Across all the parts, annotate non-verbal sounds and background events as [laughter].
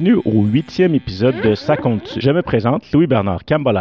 Bienvenue au huitième épisode de Ça compte Je me présente Louis-Bernard Campbell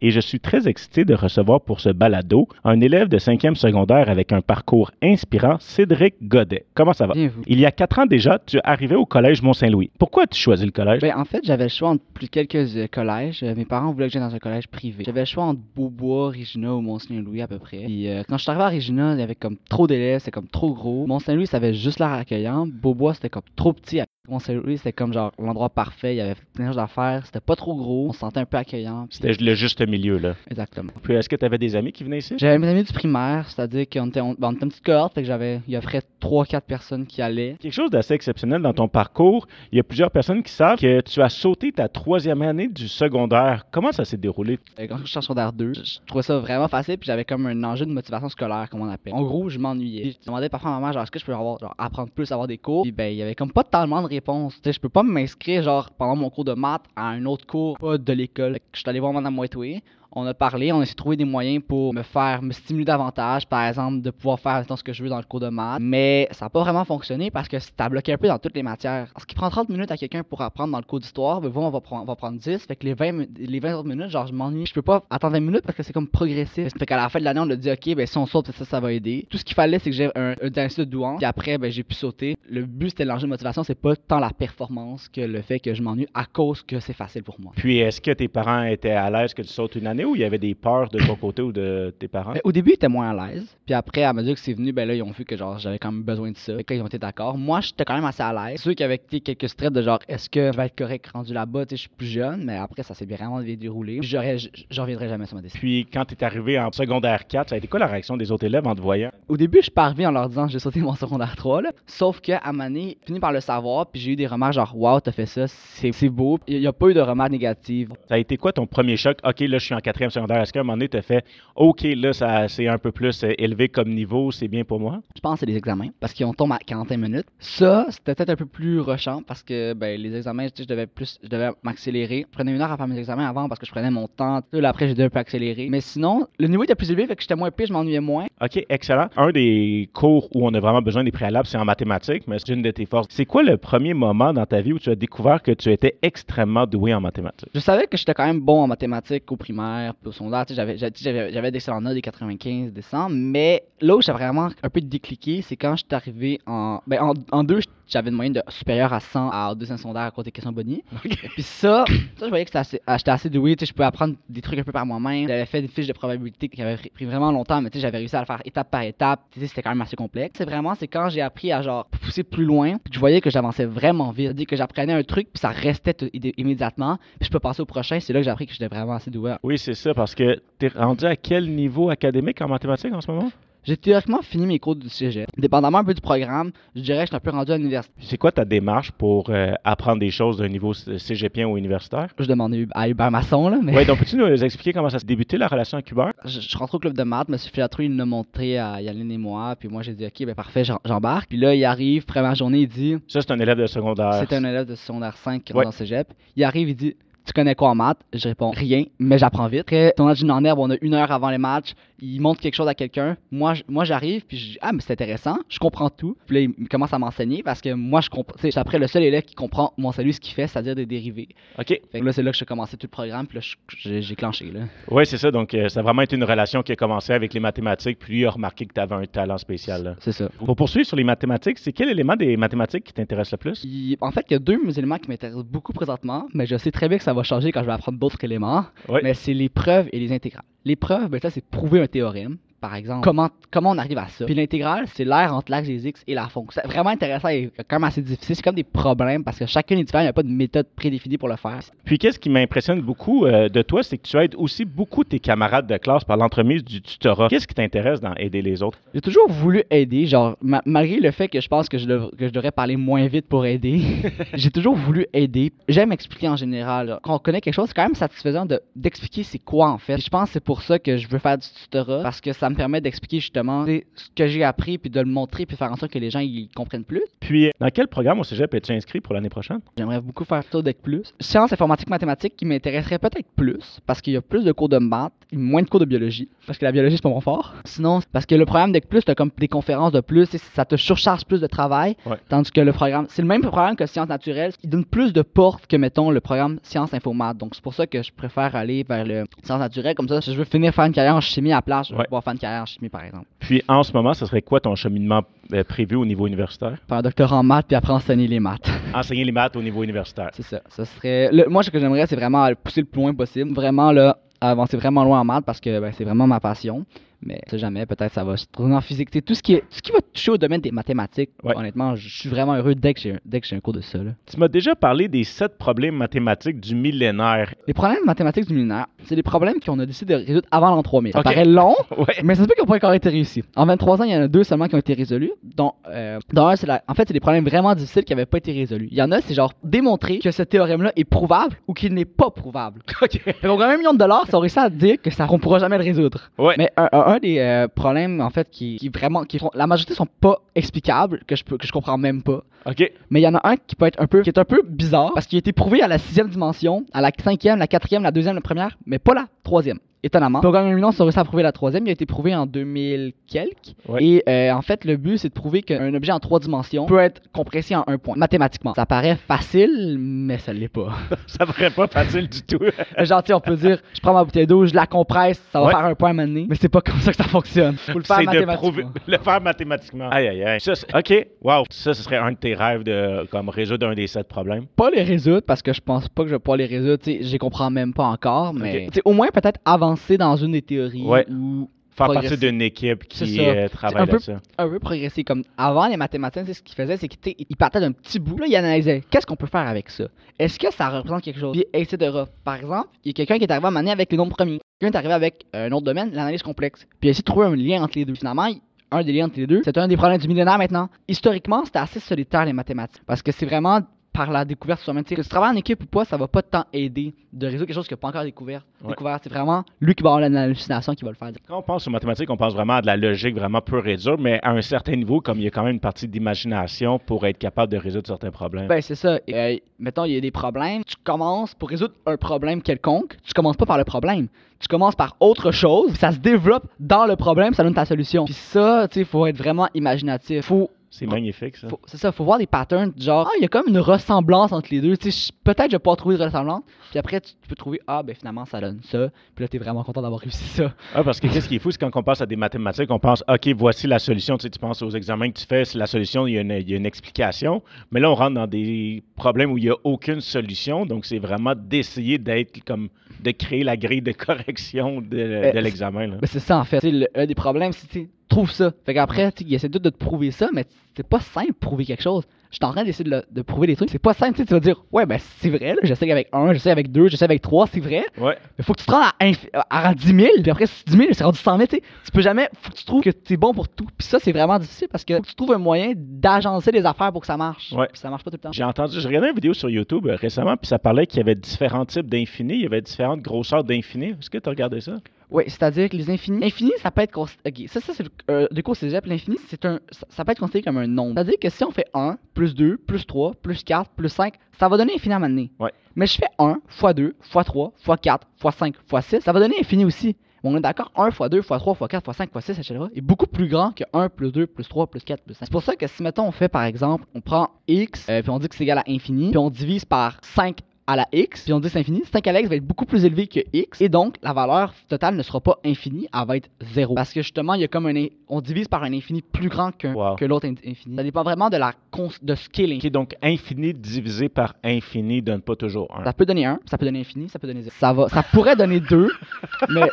et je suis très excité de recevoir pour ce balado un élève de cinquième secondaire avec un parcours inspirant, Cédric Godet. Comment ça va? Bien, vous. Il y a quatre ans déjà, tu arrivais au collège Mont-Saint-Louis. Pourquoi as-tu choisi le collège? Ben, en fait, j'avais le choix entre plus quelques euh, collèges. Euh, mes parents voulaient que j'aille dans un collège privé. J'avais le choix entre Beaubois, Regina ou Mont-Saint-Louis à peu près. Puis euh, quand je suis arrivé à Regina, il y avait comme trop d'élèves, c'était comme trop gros. Mont-Saint-Louis, ça avait juste l'air accueillant. Beaubois, c'était comme trop petit. Mont-Saint-Louis, c'était comme genre l'endroit parfait. Il y avait plein de choses à faire. C'était pas trop gros. On se sentait un peu accueillant. C'était le juste milieu, là. Exactement. Puis est-ce que tu avais des amis qui venaient ici? J'avais mes amis du primaire, c'est-à-dire qu'on était, on, ben, on était une petite cohorte, fait que j'avais, il y offrait 3-4 personnes qui allaient. Quelque chose d'assez exceptionnel dans ton parcours. Il y a plusieurs personnes qui savent que tu as sauté ta troisième année du secondaire. Comment ça s'est déroulé? Euh, Quand je suis en secondaire 2, je trouvais ça vraiment facile, puis j'avais comme un enjeu de motivation scolaire, comme on appelle. En gros, je m'ennuyais. Je demandais parfois à ma mère, genre, est-ce que je peux avoir, genre, apprendre plus, avoir des cours? Puis ben, il y avait comme pas tellement de réponses. Tu sais, je peux pas m'inscrire, genre, pendant mon cours de maths à un autre cours, pas de l'école. Je suis allé voir Madame Whiteway. On a parlé, on a essayé de trouver des moyens pour me faire, me stimuler davantage, par exemple, de pouvoir faire ce que je veux dans le cours de maths. Mais ça n'a pas vraiment fonctionné parce que ça bloqué un peu dans toutes les matières. Ce qui prend 30 minutes à quelqu'un pour apprendre dans le cours d'histoire, ben, on va, prendre, on va prendre 10. Fait que les 20, mi- les 20 autres minutes, genre, je m'ennuie. Je peux pas attendre 20 minutes parce que c'est comme progressif. Fait qu'à la fin de l'année, on a dit, OK, ben si on saute, ça, ça va aider. Tout ce qu'il fallait, c'est que j'ai un, un de douance. Puis après, ben j'ai pu sauter. Le but, c'était l'enjeu de motivation. C'est pas tant la performance que le fait que je m'ennuie à cause que c'est facile pour moi. Puis est-ce que tes parents étaient à l'aise que tu sautes une année ou il y avait des peurs de ton côté ou de tes parents? Ben, au début, ils étaient moins à l'aise. Puis après, à mesure que c'est venu, ben là, ils ont vu que genre j'avais quand même besoin de ça. Que là, ils ont été d'accord. Moi, j'étais quand même assez à l'aise. Avait tu sais, quelques stress de genre, est-ce que je vais être correct rendu là-bas? Tu sais, je suis plus jeune, mais après, ça s'est vraiment déroulé. J'en reviendrai jamais sur ma décision. Puis quand tu es arrivé en secondaire 4, ça a été quoi la réaction des autres élèves en te voyant? Au début, je arrivé en leur disant j'ai sauté mon secondaire 3, là. Sauf que à Mané, fini par le savoir, puis j'ai eu des remarques genre, waouh, t'as fait ça, c'est, beau. Il y a pas eu de remarques négatives. Ça a été quoi ton premier choc? OK, là, je suis en quatrième secondaire. Est-ce qu'à un moment donné, tu as fait OK, là, ça, c'est un peu plus euh, élevé comme niveau, c'est bien pour moi? Je pense que c'est les examens, parce qu'ils ont tombé à 45 minutes. Ça, c'était peut-être un peu plus rushant, parce que ben, les examens, je devais plus, je devais m'accélérer. Je prenais une heure à faire mes examens avant, parce que je prenais mon temps. Là, après, j'ai dû un peu accélérer. Mais sinon, le niveau était plus élevé, fait que j'étais moins pire, je m'ennuyais moins. OK, excellent. Un des cours où on a vraiment besoin des préalables, c'est en mathématiques, mais c'est une de tes forces. C'est quoi le premier moment dans ta vie où tu as découvert que tu étais extrêmement doué en mathématiques? Je savais que j'étais quand même bon en mathématiques au primaire, puis au secondaire. J'avais, j'avais, d'excellents notes, des 95, des 100. Mais là où j'ai vraiment un peu décliqué, c'est quand j'étais arrivé en. Ben, en, en deux, j'avais une moyenne de supérieure à 100 à deuxième secondaire à cause des questions Bonnie. [laughs] Puis ça, ça, je voyais que c'était assez- ah, j'étais assez doué. tu sais, Je pouvais apprendre des trucs un peu par moi-même. J'avais fait des fiches de probabilité qui avaient pris vraiment longtemps, mais tu sais, j'avais réussi à le faire étape par étape. Tu sais, C'était quand même assez complexe. C'est vraiment, c'est quand j'ai appris à genre pousser plus loin, puis je voyais que j'avançais vraiment vite. C'est-à-dire que j'apprenais un truc, puis ça restait immédiatement. Puis je peux passer au prochain. C'est là que j'ai appris que j'étais vraiment assez doué. Oui, c'est ça, parce que tu es rendu à quel niveau académique en mathématiques en ce moment? J'ai théoriquement fini mes cours du cégep. Dépendamment un peu du programme, je dirais que je suis un peu rendu à l'université. C'est quoi ta démarche pour euh, apprendre des choses d'un niveau cégepien ou universitaire? Je demandais à Hubert Masson, là, mais Oui, donc [laughs] peux-tu nous expliquer comment ça s'est débuté la relation avec Hubert? je, je rentre au club de maths, M. Filatro, il l'a montré à Yaline et moi, puis moi j'ai dit ok, ben parfait, j'embarque. Puis là, il arrive, première journée, il dit Ça, c'est un élève de secondaire. c'est un élève de secondaire 5 qui Ouais. rentre dans cégep. Il arrive, il dit tu connais quoi en maths? Je réponds rien, mais j'apprends vite. Après, tournage d'une en herbe, on a une heure avant les matchs. Il montre quelque chose à quelqu'un. Moi, moi j'arrive, puis je dis Ah, mais c'est intéressant, je comprends tout. Puis là, il commence à m'enseigner parce que moi, je comprends. Tu sais, après le seul élève qui comprend mon salut, ce qu'il fait, c'est-à-dire des dérivés. OK. Fait que là, c'est là que j'ai commencé tout le programme, puis là, j'ai clenché. Oui, c'est ça. Donc, euh, ça a vraiment été une relation qui a commencé avec les mathématiques, puis lui il a remarqué que tu avais un talent spécial. C'est ça. Pour poursuivre sur les mathématiques, c'est quel élément des mathématiques qui t'intéresse le plus? Il- En fait, il y a deux éléments qui m'intéressent beaucoup présentement, mais je sais très bien que ça va changer quand je vais apprendre d'autres éléments. Oui. Mais c'est les preuves et les intégrales. Les preuves, ben ça, c'est prouver un théorème. Par exemple, comment, comment on arrive à ça? Puis l'intégrale, c'est l'air entre l'axe des x et la fonction. C'est vraiment intéressant et quand même assez difficile. C'est comme des problèmes parce que chacun est différent. Il n'y a pas de méthode prédéfinie pour le faire. Puis, qu'est-ce qui m'impressionne beaucoup euh, de toi, c'est que tu aides aussi beaucoup tes camarades de classe par l'entremise du tutorat. Qu'est-ce qui t'intéresse dans aider les autres? J'ai toujours voulu aider, genre, ma- malgré le fait que je pense que je, dev- que je devrais parler moins vite pour aider, [laughs] j'ai toujours voulu aider. J'aime expliquer en général. là. Quand on connaît quelque chose, c'est quand même satisfaisant de- d'expliquer c'est quoi en fait. Puis je pense que c'est pour ça que je veux faire du tutorat, parce que ça me me permet d'expliquer justement ce que j'ai appris, puis de le montrer, puis faire en sorte que les gens ils comprennent plus. Puis, dans quel programme au cégep es-tu inscrit pour l'année prochaine? J'aimerais beaucoup faire plus. Sciences informatiques mathématiques qui m'intéresserait peut-être plus, parce qu'il y a plus de cours de maths, et moins de cours de biologie, parce que la biologie c'est pas mon fort. Sinon, parce que le programme d'EC+, t'as comme des conférences de plus, et ça te surcharge plus de travail, Ouais. tandis que le programme, c'est le même programme que sciences naturelles, il donne plus de portes que, mettons, le programme sciences infomat. Donc c'est pour ça que je préfère aller vers le sciences naturelles, comme ça, si je veux finir faire une carrière en chimie à la place, je vais Ouais. pouvoir faire une carrière en chimie par exemple. Puis, en ce moment, ce serait quoi ton cheminement euh, prévu au niveau universitaire? Faire un doctorat en maths, puis après enseigner les maths. [laughs] Enseigner les maths au niveau universitaire. C'est ça. Ça serait. le- moi, ce que j'aimerais, c'est vraiment pousser le plus loin possible. Vraiment, là, avancer vraiment loin en maths parce que ben, c'est vraiment ma passion. Mais on sait jamais, peut-être ça va se tourner en physique. Tout ce qui est, tout ce qui va toucher au domaine des mathématiques, Ouais. honnêtement, je suis vraiment heureux dès que j'ai un- cours de ça. là. Tu m'as déjà parlé des sept problèmes mathématiques du millénaire. Les problèmes mathématiques du millénaire, c'est des problèmes qu'on a décidé de résoudre avant l'an 3000. Ça Ok. paraît long, [laughs] Ouais. mais ça se peut qu'ils n'ont pas encore été réussis. En 23 ans, il y en a deux seulement qui ont été résolus. Dont, euh, dont un, c'est la- en fait, c'est des problèmes vraiment difficiles qui n'avaient pas été résolus. Il y en a, c'est genre démontrer que ce théorème-là est prouvable ou qu'il n'est pas prouvable. [laughs] OK. Qu'on gagne un million de dollars, ça aurait réussi à dire que ça qu'on pourra jamais le résoudre. Ouais. Mais un, un- un des euh, problèmes en fait qui, qui vraiment qui font la majorité sont pas explicables que je peux que je comprends même pas. OK. Mais il y en a un qui peut être un peu qui est un peu bizarre parce qu'il a été prouvé à la sixième dimension, à la cinquième, la quatrième, la deuxième, la première, mais pas la troisième. Étonnamment. Pour gagner un million, ça aurait réussi à prouver la troisième. Il a été prouvé en 2000 quelques. Ouais. Et euh, en fait, le but, c'est de prouver qu'un objet en trois dimensions peut être compressé en un point, mathématiquement. Ça paraît facile, mais ça l'est pas. [laughs] Ça serait pas facile du tout. Genre, tu sais, on peut dire, je prends ma bouteille d'eau, je la compresse, ça va Ouais. faire un point à donné. Mais c'est pas comme ça que ça fonctionne. Faut le faire C'est de mathématiquement. prouver, [laughs] le faire mathématiquement. Aïe, aïe, aïe. Ça, OK. Wow. Ça, ce serait un de tes rêves de comme résoudre un des sept problèmes? Pas les résoudre parce que je pense pas que je vais pouvoir les résoudre. J'y comprends même pas encore, mais au moins peut-être avancer dans une des théories Ouais. ou Faire partie d'une équipe qui euh, travaille là-dessus. un peu progresser. Comme avant, les mathématiciens, ce qu'ils faisaient, c'est qu'ils partaient d'un petit bout, là, ils analysaient qu'est-ce qu'on peut faire avec ça? Est-ce que ça représente quelque chose? Puis, etc. Par exemple, il y a quelqu'un qui est arrivé à m'amener avec les nombres premiers. Quelqu'un est arrivé avec euh, un autre domaine, l'analyse complexe. Puis, il a essayé de trouver un lien entre les deux. Finalement, un des liens entre les deux, c'est un des problèmes du millénaire maintenant. Historiquement, c'était assez solitaire les mathématiques. Parce que c'est vraiment par la découverte soi-même. Tu sais, Que tu travailles en équipe ou pas, ça va pas tant aider de résoudre quelque chose n'a pas encore découvert. Ouais. découvert. C'est vraiment lui qui va avoir l'hallucination qui va le faire. Quand on pense aux mathématiques, on pense vraiment à de la logique vraiment pure et dure, mais à un certain niveau, comme il y a quand même une partie d'imagination pour être capable de résoudre certains problèmes. Ben, c'est ça. Euh, mettons, il y a des problèmes. Tu commences pour résoudre un problème quelconque. Tu commences pas par le problème. Tu commences par autre chose. Ça se développe dans le problème. Ça donne ta solution. Puis ça, tu sais, faut être vraiment imaginatif. Faut. C'est magnifique, ça. C'est ça, faut voir des patterns genre, ah, il y a comme une ressemblance entre les deux. Tu peut-être je vais pas trouver de ressemblance. Puis après, tu peux trouver, ah, ben finalement, ça donne ça. Puis là, t'es vraiment content d'avoir réussi ça. Ah, parce que qu'est-ce qui est fou, c'est quand on passe à des mathématiques, on pense, OK, voici la solution. Tu sais, tu penses aux examens que tu fais, c'est la solution, il y, a une, il y a une explication. Mais là, on rentre dans des problèmes où il n'y a aucune solution. Donc, c'est vraiment d'essayer d'être comme, de créer la grille de [laughs] correction de, de l'examen. Ben, c'est ça en fait. Tu le- un des problèmes, c'est tu trouve ça. Fait qu'après, tu sais, il essaie tout de te prouver ça, mais c'est pas simple de prouver quelque chose. Je suis en train d'essayer de, prouver des trucs. C'est pas simple, tu sais, vas dire, ouais, ben c'est vrai, là, j'essaie avec un, j'essaie avec deux, j'essaie avec trois, c'est vrai. Ouais. Mais faut que tu te rendes à, à 10 000, puis après, si 10 000, c'est rendu 100 000, tu sais. Tu peux jamais, faut que tu trouves que t'es bon pour tout. Puis ça, c'est vraiment difficile parce que faut que tu trouves un moyen d'agencer les affaires pour que ça marche. Ouais. Puis ça marche pas tout le temps. J'ai entendu, j'ai regardé une vidéo sur YouTube euh, récemment, puis ça parlait qu'il y avait différents types d'infinis, il y avait différentes grosseurs d'infinis. Est-ce que tu as regardé ça? Oui, c'est-à-dire que les infinis. Infini, ça peut être considéré. Ça, ça c'est le. Euh, cégep, l'infini, c'est un. Ça, ça peut être considéré comme un nombre. C'est-à-dire que si on fait 1, plus 2, plus 3, plus 4, plus 5, ça va donner infini à un moment donné. Ouais. Mais je fais 1, fois 2, fois 3, fois 4, fois 5, fois 6, ça va donner infini aussi. Bon, on est d'accord, 1 fois 2 fois 3 fois 4 fois 5 fois 6, etc. est beaucoup plus grand que 1 plus 2 plus 3 plus 4 plus 5. C'est pour ça que si, mettons, on fait par exemple, on prend x, euh, puis on dit que c'est égal à infini, puis on divise par 5 à la x, puis on dit c'est infini, 5 à la x va être beaucoup plus élevé que x, et donc la valeur totale ne sera pas infinie, elle va être 0. Parce que justement, il y a comme un. On divise par un infini plus grand Wow. que l'autre in- infini. Ça dépend vraiment de la cons- de ce qu'est l'infini. OK, donc infini divisé par infini donne pas toujours 1. Ça peut donner 1, ça peut donner infini, ça peut donner 0. Ça, va, ça pourrait donner 2, [laughs] mais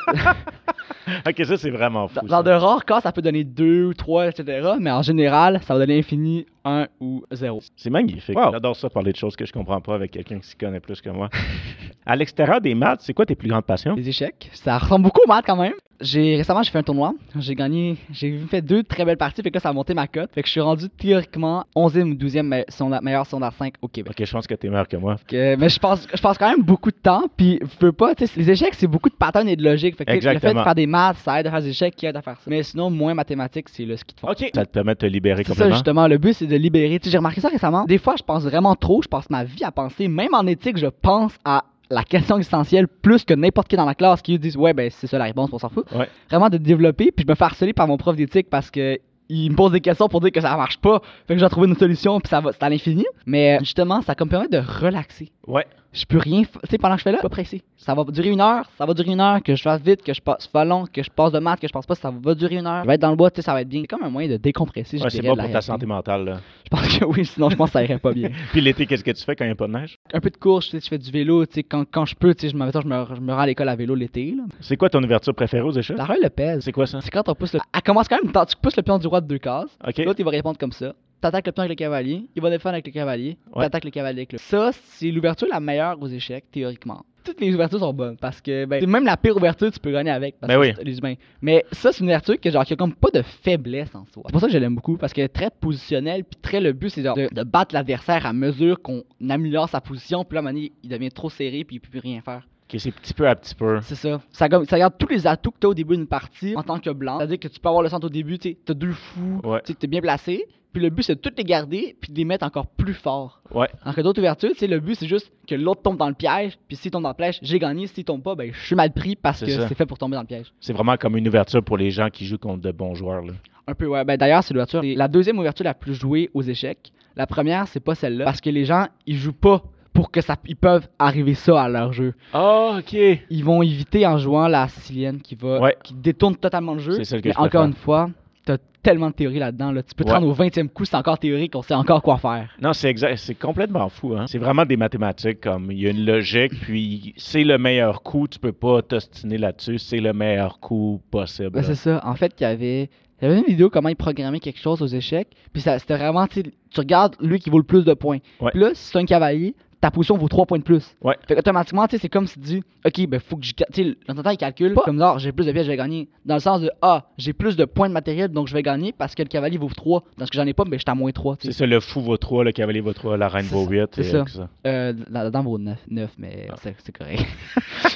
OK, ça, c'est vraiment fou. dans, ça. dans de rares cas, ça peut donner 2 ou 3, etc. Mais en général, ça va donner infini, 1 ou 0. C'est magnifique. Wow. J'adore ça, parler de choses que je comprends pas avec quelqu'un qui s'y connaît plus que moi. [laughs] à l'extérieur des maths, c'est quoi tes plus grandes passions? Les échecs, ça ressemble beaucoup aux maths quand même. j'ai récemment j'ai fait un tournoi. J'ai gagné, j'ai fait deux très belles parties, fait que là, ça a monté ma cote. Fait que je suis rendu théoriquement 11e ou 12e me- sonda- meilleur secondaire 5 au Québec. Ok, je pense que t'es meilleur que moi. Que- mais je pense, je pense quand même beaucoup de temps, puis je veux pas, les échecs, c'est beaucoup de patterns et de logique. Fait que, le fait de Exactement. faire des maths, ça aide à faire des échecs qui aide à faire ça. Mais sinon, moins mathématiques, c'est le ski de fond. Ok. Ça te permet de te libérer C'est ça complètement? justement, le but c'est de libérer. Tu sais, j'ai remarqué ça récemment. Des fois, je pense vraiment trop, je passe ma vie à penser. Même en éthique, je pense à la question existentielle plus que n'importe qui dans la classe qui disent ouais ben c'est ça la réponse, on s'en fout. Ouais. Vraiment de développer, puis je me fais harceler par mon prof d'éthique parce que il me pose des questions pour dire que ça marche pas. Fait que j'ai trouvé une solution puis ça va c'est à l'infini. Mais justement, ça comme permet de relaxer. Ouais. Je peux rien, tu sais pendant que je fais là, je suis pas pressé. Ça va durer une heure, ça va durer une heure, que je fasse vite, que je passe pas long, que je passe de maths, que je passe pas, ça va durer une heure. Je vais être dans le bois, tu sais, ça va être bien. C'est comme un moyen de décompresser. Ouais, c'est bon pour ta santé mentale. Là. Je pense que oui, sinon je pense que ça irait pas bien. [laughs] Puis l'été, qu'est-ce que tu fais quand il n'y a pas de neige? Un peu de course, tu sais, je fais du vélo, tu sais, quand, quand je peux, tu sais, je mettons, je me, je me rends à l'école à vélo l'été. là. C'est quoi ton ouverture préférée aux échecs? La règle le pèse. C'est quoi ça? C'est quand on pousse le. Elle commence quand même, tu pousses le pion du roi de deux cases. Ok. L'autre, il va répondre comme ça. T'attaques le pion avec le cavalier, il va défendre avec le cavalier, Ouais. t'attaques le cavalier avec le. Ça, c'est l'ouverture la meilleure aux échecs, théoriquement. Toutes les ouvertures sont bonnes parce que, ben, même la pire ouverture, tu peux gagner avec. Parce Ben que oui. les humains. Mais ça, c'est une ouverture que, genre, qui a comme pas de faiblesse en soi. C'est pour ça que je l'aime beaucoup parce qu'elle est très positionnelle, puis très le but, c'est genre de, de battre l'adversaire à mesure qu'on améliore sa position, puis là, à un moment donné, il devient trop serré, puis il peut plus rien faire. Ok, c'est petit peu à petit peu. C'est ça. Ça, ça garde tous les atouts que tu as au début d'une partie en tant que blanc. C'est-à-dire que tu peux avoir le centre au début, tu as deux fous, Ouais. tu es bien placé. Puis le but, c'est de toutes les garder, puis de les mettre encore plus fort. Ouais. Alors que d'autres ouvertures, le but, c'est juste que l'autre tombe dans le piège, puis s'il tombe dans le piège, j'ai gagné. S'il tombe pas, ben, je suis mal pris parce que c'est fait pour tomber dans le piège. C'est vraiment comme une ouverture pour les gens qui jouent contre de bons joueurs. Là. Un peu, ouais. Ben, d'ailleurs, c'est l'ouverture. La deuxième ouverture la plus jouée aux échecs. La première, c'est pas celle-là. Parce que les gens, ils jouent pas pour que ça. Ils peuvent arriver ça à leur jeu. Ah, ok. Ils vont éviter en jouant la sicilienne qui va. Ouais. qui détourne totalement le jeu. C'est celle que Mais je encore préfère. une fois, t'as tellement de théorie là-dedans. Là. Tu peux te Ouais. rendre au 20e coup, c'est encore théorique, on sait encore quoi faire. Non, c'est exact, c'est complètement fou. Hein? C'est vraiment des mathématiques. Comme il y a une logique, puis c'est le meilleur coup. Tu peux pas t'ostiner là-dessus. C'est le meilleur coup possible. Ben, c'est ça. En fait, il y avait. Il y avait une vidéo comment il programmait quelque chose aux échecs. Puis ça, c'était vraiment, tu regardes lui qui vaut le plus de points. Ouais. Puis là, si c'est un cavalier, ta position vaut 3 points de plus. Ouais. Fait qu'automatiquement, tu sais, c'est comme si tu dis, OK, ben faut que je. Tu sais, l'entendant, il calcule pas comme genre, j'ai plus de pièces, je vais gagner. Dans le sens de, ah, j'ai plus de points de matériel, donc je vais gagner parce que le cavalier vaut 3. Dans ce que j'en ai pas, ben j'étais à moins 3. tu C'est sais. ça, le fou vaut 3, le cavalier vaut 3, la reine vaut ça, 8. c'est ça. euh, ça. Euh, la, la dame vaut 9, 9 mais Ah. c'est, c'est correct.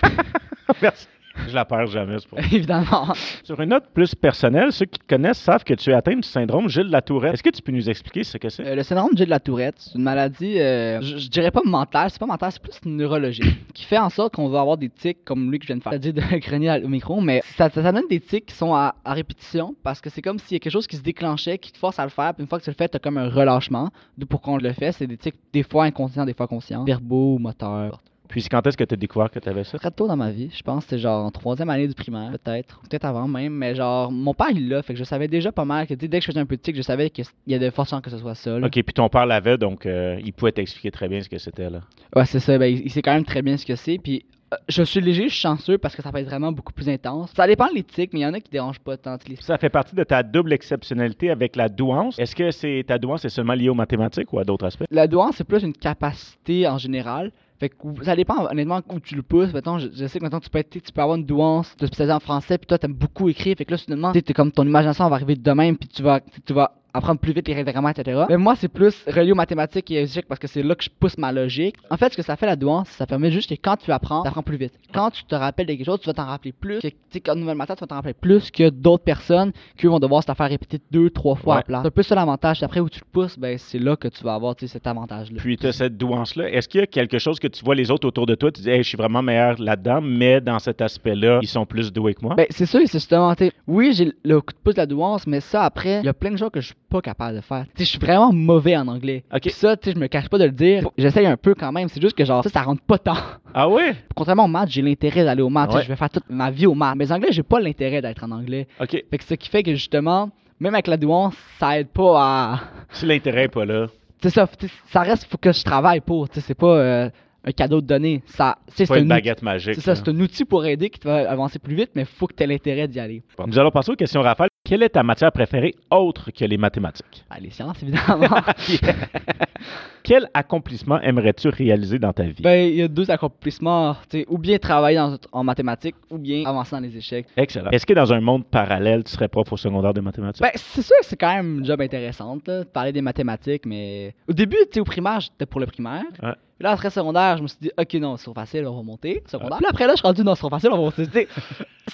[laughs] Merci. Je la perds jamais, c'est pour [laughs] Évidemment. Sur une note plus personnelle, ceux qui te connaissent savent que tu es atteint du syndrome Gilles Latourette. Est-ce que tu peux nous expliquer ce que c'est? Euh, le syndrome de Gilles de la Tourette, c'est une maladie, euh, je, je dirais pas mentale, c'est pas mentale, c'est plus neurologique, qui fait en sorte qu'on va avoir des tics comme lui que je viens de faire, c'est-à-dire de [laughs] grogner à- au micro, mais ça, ça, ça donne des tics qui sont à, à répétition, parce que c'est comme s'il y a quelque chose qui se déclenchait, qui te force à le faire, puis une fois que tu le fais, t'as comme un relâchement, d'où pourquoi on le fait, c'est des tics des fois inconscients, des fois conscients, verbaux, moteurs. Puis quand est-ce que tu as découvert que tu avais ça? Très tôt dans ma vie, je pense que c'était genre en troisième année du primaire, peut-être, ou peut-être avant même, mais genre, mon père il l'a, fait que je savais déjà pas mal, que dès que je faisais un peu de tic, je savais qu'il y a de fortes chances que ce soit ça, là. Ok, puis ton père l'avait, donc euh, il pouvait t'expliquer très bien ce que c'était là. Ouais, c'est ça. Ben, il, il sait quand même très bien ce que c'est. Puis euh, je suis léger, je suis chanceux parce que ça peut être vraiment beaucoup plus intense. Ça dépend de l'éthique, mais il y en a qui dérangent pas tant. Les... Ça fait partie de ta double exceptionnalité avec la douance. Est-ce que c'est ta douance est seulement liée aux mathématiques ou à d'autres aspects? La douance, c'est plus une capacité en général. Fait que ça dépend honnêtement où tu le pousses. Mettons, je, sais que maintenant tu peux être, tu peux avoir une douance de spécialiser en français, puis toi t'aimes beaucoup écrire. Fait que là, t'es comme ton imagination va arriver de même, puis tu vas, tu vas apprendre plus vite les règles de grammaire, etc. Mais moi, c'est plus relié aux mathématiques et aux échecs parce que c'est là que je pousse ma logique. En fait, ce que ça fait la douance, ça permet juste que quand tu apprends, tu apprends plus vite. Quand tu te rappelles de quelque chose, tu vas t'en rappeler plus. Que, tu sais, qu'en nouvelle matière, tu vas t'en rappeler plus que d'autres personnes qui vont devoir se la faire répéter deux, trois fois Ouais. à plat. C'est un peu ça l'avantage. Après, où tu le pousses, ben, c'est là que tu vas avoir cet avantage-là. Puis tu as cette douance-là. Est-ce qu'il y a quelque chose que tu vois les autres autour de toi, tu dis, hey, je suis vraiment meilleur là-dedans, mais dans cet aspect-là, ils sont plus doués que moi? Ben, c'est sûr, c'est justement, oui, j'ai le coup de pouce de la douance, mais ça, après, il y a plein de choses que je pas capable de faire. Je suis vraiment mauvais en anglais. Ok. Puis ça, tu je me cache pas de le dire. J'essaye un peu quand même, c'est juste que genre, ça, ça rentre pas tant. Ah ouais? Contrairement aux maths, j'ai l'intérêt d'aller aux maths. Ouais. Je vais faire toute ma vie aux maths. Mais en anglais, j'ai pas l'intérêt d'être en anglais. OK. Fait que ce qui fait que justement, même avec la douance, ça aide pas à. Si l'intérêt pas là, C'est ça, ça reste, faut que je travaille pour. Tu c'est pas euh, un cadeau de donner. Ça, c'est pas une outil- baguette magique. C'est ça, c'est un outil pour aider qui te va avancer plus vite, mais faut que tu aies l'intérêt d'y aller. Nous allons passer aux questions rafales. Quelle est ta matière préférée autre que les mathématiques? Ah, les sciences, évidemment. [laughs] Quel accomplissement aimerais-tu réaliser dans ta vie? ben, il y a deux accomplissements. ou bien travailler dans- en mathématiques, ou bien avancer dans les échecs. Excellent. Est-ce que dans un monde parallèle, tu serais prof au secondaire de mathématiques? Ben, c'est sûr que c'est quand même une job intéressante, là, de parler des mathématiques, mais au début, tu sais, au primaire, j'étais pour le primaire. Ouais. Puis là, après secondaire, je me suis dit, ok, non, c'est trop facile, on va monter. Secondaire. Puis après là, je suis rendu, non, c'est trop facile, on va monter.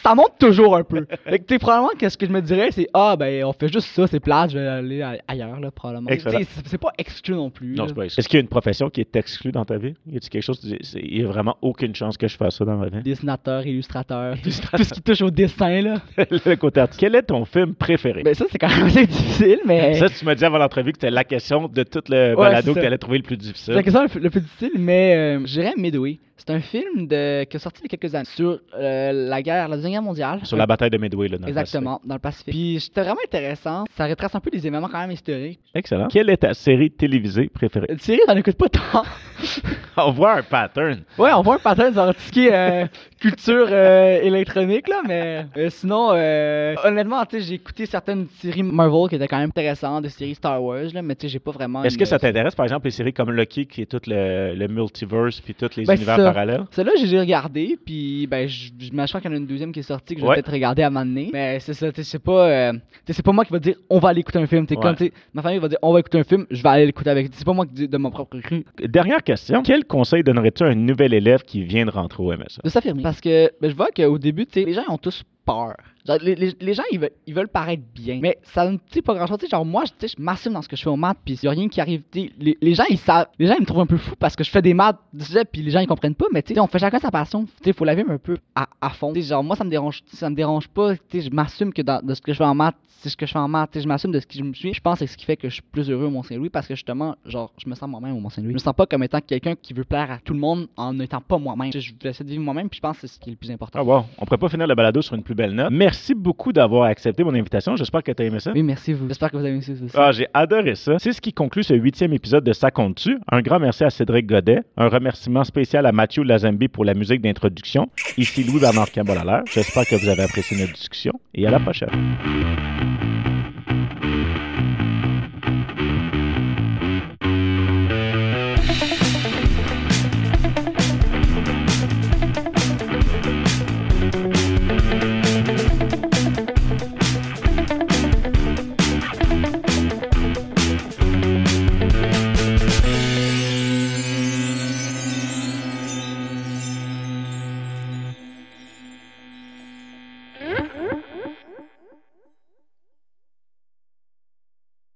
Ça monte toujours un peu. Fait que, tu sais, probablement, que ce que je me dirais, c'est, ah, ben, on fait juste ça, c'est plate, je vais aller ailleurs, là, probablement. C'est pas exclu non plus. non, c'est pas Est-ce qu'il y a une profession qui est exclue dans ta vie? Y a-t-il quelque chose, dis, il y a vraiment aucune chance que je fasse ça dans ma vie? Dessinateur, illustrateur, tout, Illustrateur. tout ce qui touche au dessin, là. [laughs] le côté artistique. Quel est ton film préféré? Ben, ça, c'est quand même assez difficile, mais. Ça, tu m'as dit avant l'entrevue que c'était la question de tout le Ouais, balado que tu allais trouver le plus difficile. C'est la question le plus, le plus difficile, mais euh, je dirais Midway. C'est un film de, qui est sorti il y a quelques années sur euh, la guerre, la Deuxième Guerre mondiale. Sur la bataille de Midway, là, dans le Exactement, dans le Pacifique. Puis c'était vraiment intéressant. Ça retrace un peu des événements quand même historiques. Excellent. Quelle est ta série télévisée préférée? Une série, t'en écoutes pas tant. [laughs] On voit un pattern. ouais, on voit un pattern dans tout ce qui est euh, culture euh, électronique, là, mais sinon, euh, honnêtement, tu sais, j'ai écouté certaines séries Marvel qui étaient quand même intéressantes, des séries Star Wars, là, mais tu sais, j'ai pas vraiment. Est-ce une- que ça t'intéresse, par exemple, les séries comme Lucky, qui est tout le, le multiverse, puis tous les Ben, univers Celle-là, j'ai regardé, puis ben, je je- crois qu'il y en a une deuxième qui est sortie que je vais Ouais. peut-être regarder à un moment donné. Mais c'est ça, tu sais, c'est pas, euh, c'est pas moi qui va dire on va aller écouter un film. T'es Ouais. comme, ma famille va dire on va écouter un film, je vais aller l'écouter avec. C'est pas moi qui dis de mon propre cru. Dernière question. Quel conseil donnerais-tu à un nouvel élève qui vient de rentrer au MSA? De s'affirmer. Parce que ben, je vois qu'au début, les gens ont tous peur. Genre, les, gens, ils veulent, paraître bien. Mais ça ne dit pas grand-chose. Tu genre, moi, je- tu m'assume dans ce que je fais aux maths, puis il a rien qui arrive. Tu Les, les gens, ils savent. Les gens, ils me trouvent un peu fou parce que je fais des maths, tu puis les gens, ils comprennent pas. Mais tu sais, on fait chacun sa passion. Tu faut la vivre un peu à, fond. Tu genre, moi, ça me dérange, ça me dérange pas. Tu je m'assume que dans, de ce que je fais en maths, c'est ce que je fais en maths. Tu je m'assume de ce qui je me suis. Je pense que c'est ce qui fait que je suis plus heureux au Mont-Saint-Louis parce que justement, genre, je me sens moi-même au Mont-Saint-Louis. Je me sens pas comme étant quelqu'un qui veut plaire à tout le monde en n'étant pas moi-même. Tu Je vais essayer de vivre moi-même, puis je pense que c'est ce qui est le plus important. Ah wow, on pourrait pas finir le balado sur une plus belle note. Merci beaucoup d'avoir accepté mon invitation. J'espère que tu as aimé ça. Oui, merci vous. J'espère que vous avez aimé ça aussi. Ah, j'ai adoré ça. C'est ce qui conclut ce huitième épisode de Ça compte-tu. Un grand merci à Cédric Godet. Un remerciement spécial à Mathieu Lazambi pour la musique d'introduction. Ici Louis-Bernard Campbell J'espère que vous avez apprécié notre discussion et à la prochaine.